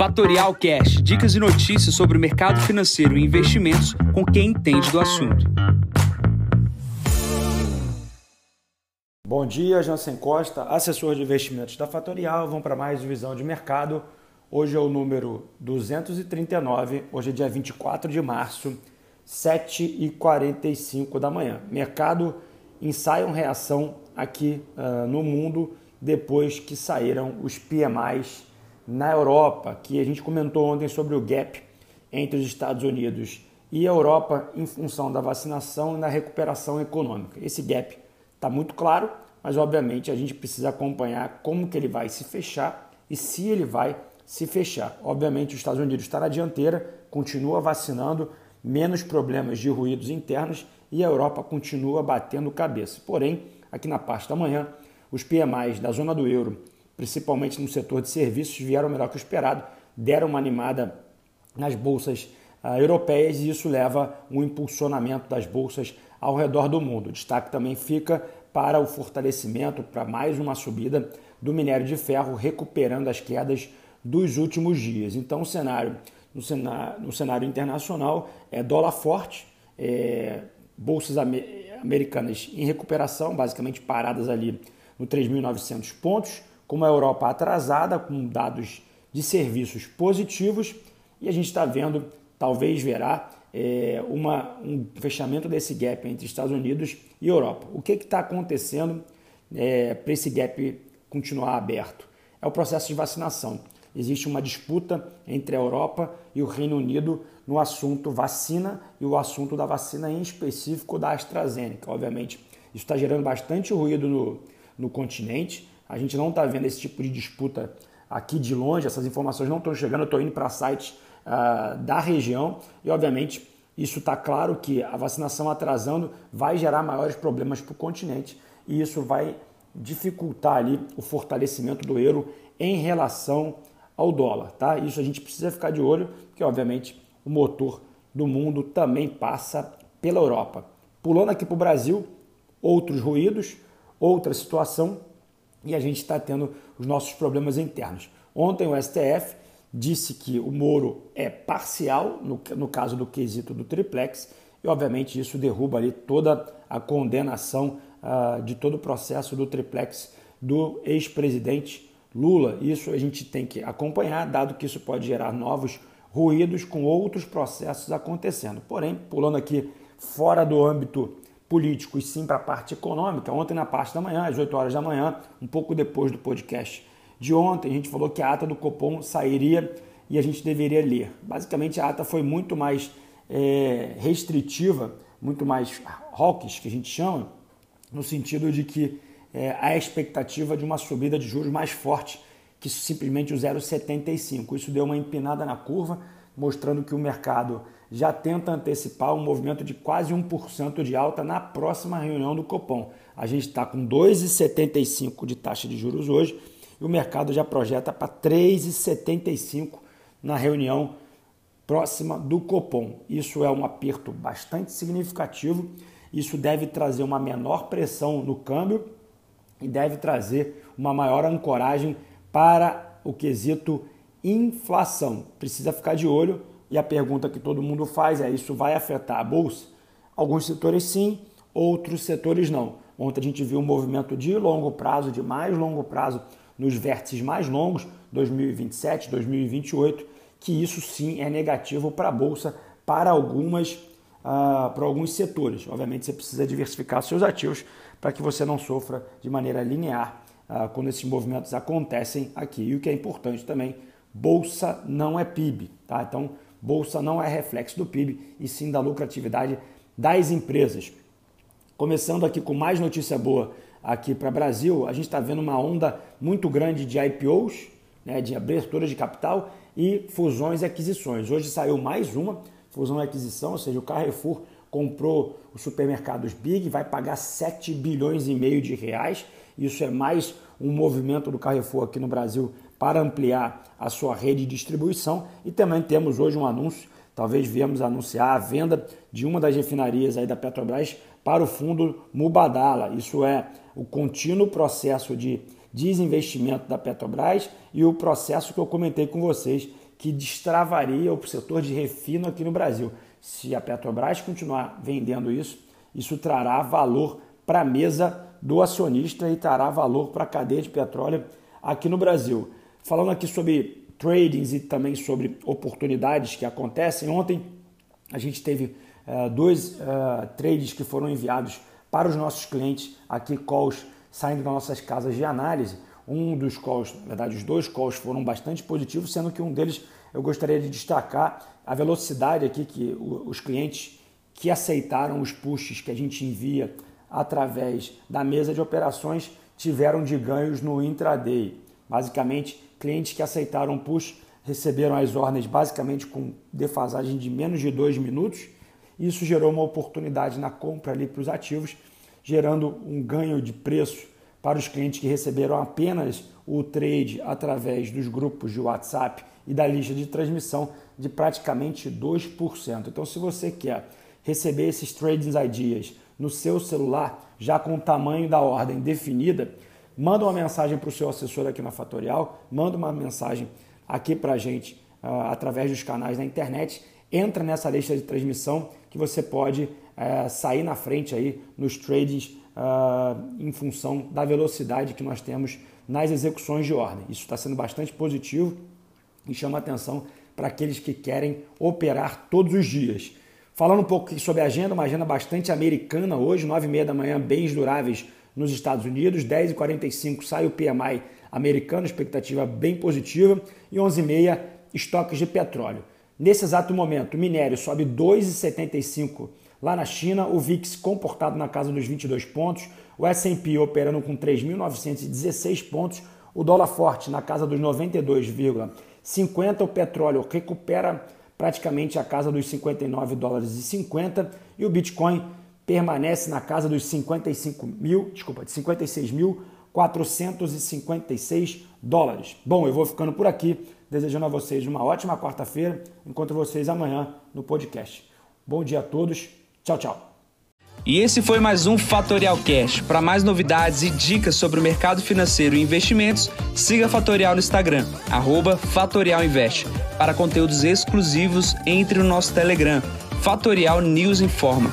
Fatorial Cash, dicas e notícias sobre o mercado financeiro e investimentos com quem entende do assunto. Bom dia, Jansen Costa, assessor de investimentos da Fatorial. Vamos para mais visão de mercado. Hoje é o número 239, hoje é dia 24 de março, 7h45 da manhã. Mercado ensaia uma reação aqui uh, no mundo depois que saíram os PMIs na Europa, que a gente comentou ontem sobre o gap entre os Estados Unidos e a Europa em função da vacinação e da recuperação econômica. Esse gap está muito claro, mas obviamente a gente precisa acompanhar como que ele vai se fechar e se ele vai se fechar. Obviamente os Estados Unidos está na dianteira, continua vacinando, menos problemas de ruídos internos e a Europa continua batendo cabeça. Porém, aqui na parte da manhã, os PMIs da zona do euro principalmente no setor de serviços, vieram melhor que o esperado, deram uma animada nas bolsas uh, europeias e isso leva um impulsionamento das bolsas ao redor do mundo. O destaque também fica para o fortalecimento, para mais uma subida do minério de ferro, recuperando as quedas dos últimos dias. Então, o cenário no cenário, no cenário internacional é dólar forte, é, bolsas americanas em recuperação, basicamente paradas ali no 3.900 pontos, com uma Europa atrasada, com dados de serviços positivos, e a gente está vendo, talvez verá, é, uma, um fechamento desse gap entre Estados Unidos e Europa. O que está acontecendo é, para esse gap continuar aberto? É o processo de vacinação. Existe uma disputa entre a Europa e o Reino Unido no assunto vacina e o assunto da vacina em específico da AstraZeneca. Obviamente, isso está gerando bastante ruído no, no continente. A gente não está vendo esse tipo de disputa aqui de longe, essas informações não estão chegando, eu estou indo para sites uh, da região e, obviamente, isso está claro que a vacinação atrasando vai gerar maiores problemas para o continente e isso vai dificultar ali o fortalecimento do euro em relação ao dólar, tá? Isso a gente precisa ficar de olho, porque obviamente o motor do mundo também passa pela Europa. Pulando aqui para o Brasil, outros ruídos, outra situação e a gente está tendo os nossos problemas internos. Ontem o STF disse que o Moro é parcial, no, no caso do quesito do triplex, e obviamente isso derruba ali toda a condenação uh, de todo o processo do triplex do ex-presidente Lula. Isso a gente tem que acompanhar, dado que isso pode gerar novos ruídos com outros processos acontecendo. Porém, pulando aqui fora do âmbito político e sim para a parte econômica. Ontem, na parte da manhã, às 8 horas da manhã, um pouco depois do podcast de ontem, a gente falou que a ata do Copom sairia e a gente deveria ler. Basicamente, a ata foi muito mais é, restritiva, muito mais hawkish, que a gente chama, no sentido de que é, a expectativa de uma subida de juros mais forte que simplesmente o 0,75. Isso deu uma empinada na curva, mostrando que o mercado já tenta antecipar um movimento de quase 1% de alta na próxima reunião do Copom. A gente está com 2,75% de taxa de juros hoje e o mercado já projeta para 3,75% na reunião próxima do Copom. Isso é um aperto bastante significativo. Isso deve trazer uma menor pressão no câmbio e deve trazer uma maior ancoragem para o quesito inflação. Precisa ficar de olho e a pergunta que todo mundo faz é: isso vai afetar a bolsa? Alguns setores sim, outros setores não. Ontem a gente viu um movimento de longo prazo, de mais longo prazo, nos vértices mais longos, 2027, 2028, que isso sim é negativo para a bolsa, para algumas, uh, para alguns setores. Obviamente você precisa diversificar seus ativos para que você não sofra de maneira linear uh, quando esses movimentos acontecem aqui. E o que é importante também, bolsa não é PIB, tá? Então Bolsa não é reflexo do PIB e sim da lucratividade das empresas. Começando aqui com mais notícia boa aqui para o Brasil, a gente está vendo uma onda muito grande de IPOs, né, de abertura de capital e fusões e aquisições. Hoje saiu mais uma fusão e aquisição, ou seja, o Carrefour comprou os supermercados Big, vai pagar 7 bilhões e meio de reais. Isso é mais um movimento do Carrefour aqui no Brasil para ampliar a sua rede de distribuição e também temos hoje um anúncio, talvez viemos anunciar a venda de uma das refinarias aí da Petrobras para o fundo Mubadala. Isso é o contínuo processo de desinvestimento da Petrobras e o processo que eu comentei com vocês que destravaria o setor de refino aqui no Brasil. Se a Petrobras continuar vendendo isso, isso trará valor para a mesa do acionista e trará valor para a cadeia de petróleo aqui no Brasil. Falando aqui sobre tradings e também sobre oportunidades que acontecem, ontem a gente teve uh, dois uh, trades que foram enviados para os nossos clientes aqui, calls saindo das nossas casas de análise. Um dos calls, na verdade, os dois calls foram bastante positivos, sendo que um deles eu gostaria de destacar a velocidade aqui que os clientes que aceitaram os pushes que a gente envia através da mesa de operações tiveram de ganhos no intraday. Basicamente, clientes que aceitaram push receberam as ordens basicamente com defasagem de menos de dois minutos. Isso gerou uma oportunidade na compra ali para os ativos, gerando um ganho de preço para os clientes que receberam apenas o trade através dos grupos de WhatsApp e da lista de transmissão de praticamente 2%. Então, se você quer receber esses trading ideas no seu celular, já com o tamanho da ordem definida, manda uma mensagem para o seu assessor aqui na Fatorial, manda uma mensagem aqui para a gente uh, através dos canais da internet, entra nessa lista de transmissão que você pode uh, sair na frente aí nos trades uh, em função da velocidade que nós temos nas execuções de ordem. Isso está sendo bastante positivo e chama atenção para aqueles que querem operar todos os dias. Falando um pouco sobre a agenda, uma agenda bastante americana hoje, 9h30 da manhã, bens duráveis nos Estados Unidos, 10h45 sai o PMI americano, expectativa bem positiva, e 11h30 estoques de petróleo. Nesse exato momento, o minério sobe 2,75 Lá na China, o VIX comportado na casa dos 22 pontos, o S&P operando com 3.916 pontos, o dólar forte na casa dos 92,50, o petróleo recupera praticamente a casa dos 59 dólares e 50 e o Bitcoin permanece na casa dos 55 mil, desculpa, de 56.456 dólares. Bom, eu vou ficando por aqui, desejando a vocês uma ótima quarta-feira. Encontro vocês amanhã no podcast. Bom dia a todos Tchau, tchau. E esse foi mais um Fatorial Cash. Para mais novidades e dicas sobre o mercado financeiro e investimentos, siga Fatorial no Instagram, @fatorialinvest. Para conteúdos exclusivos, entre no nosso Telegram, Fatorial News Informa.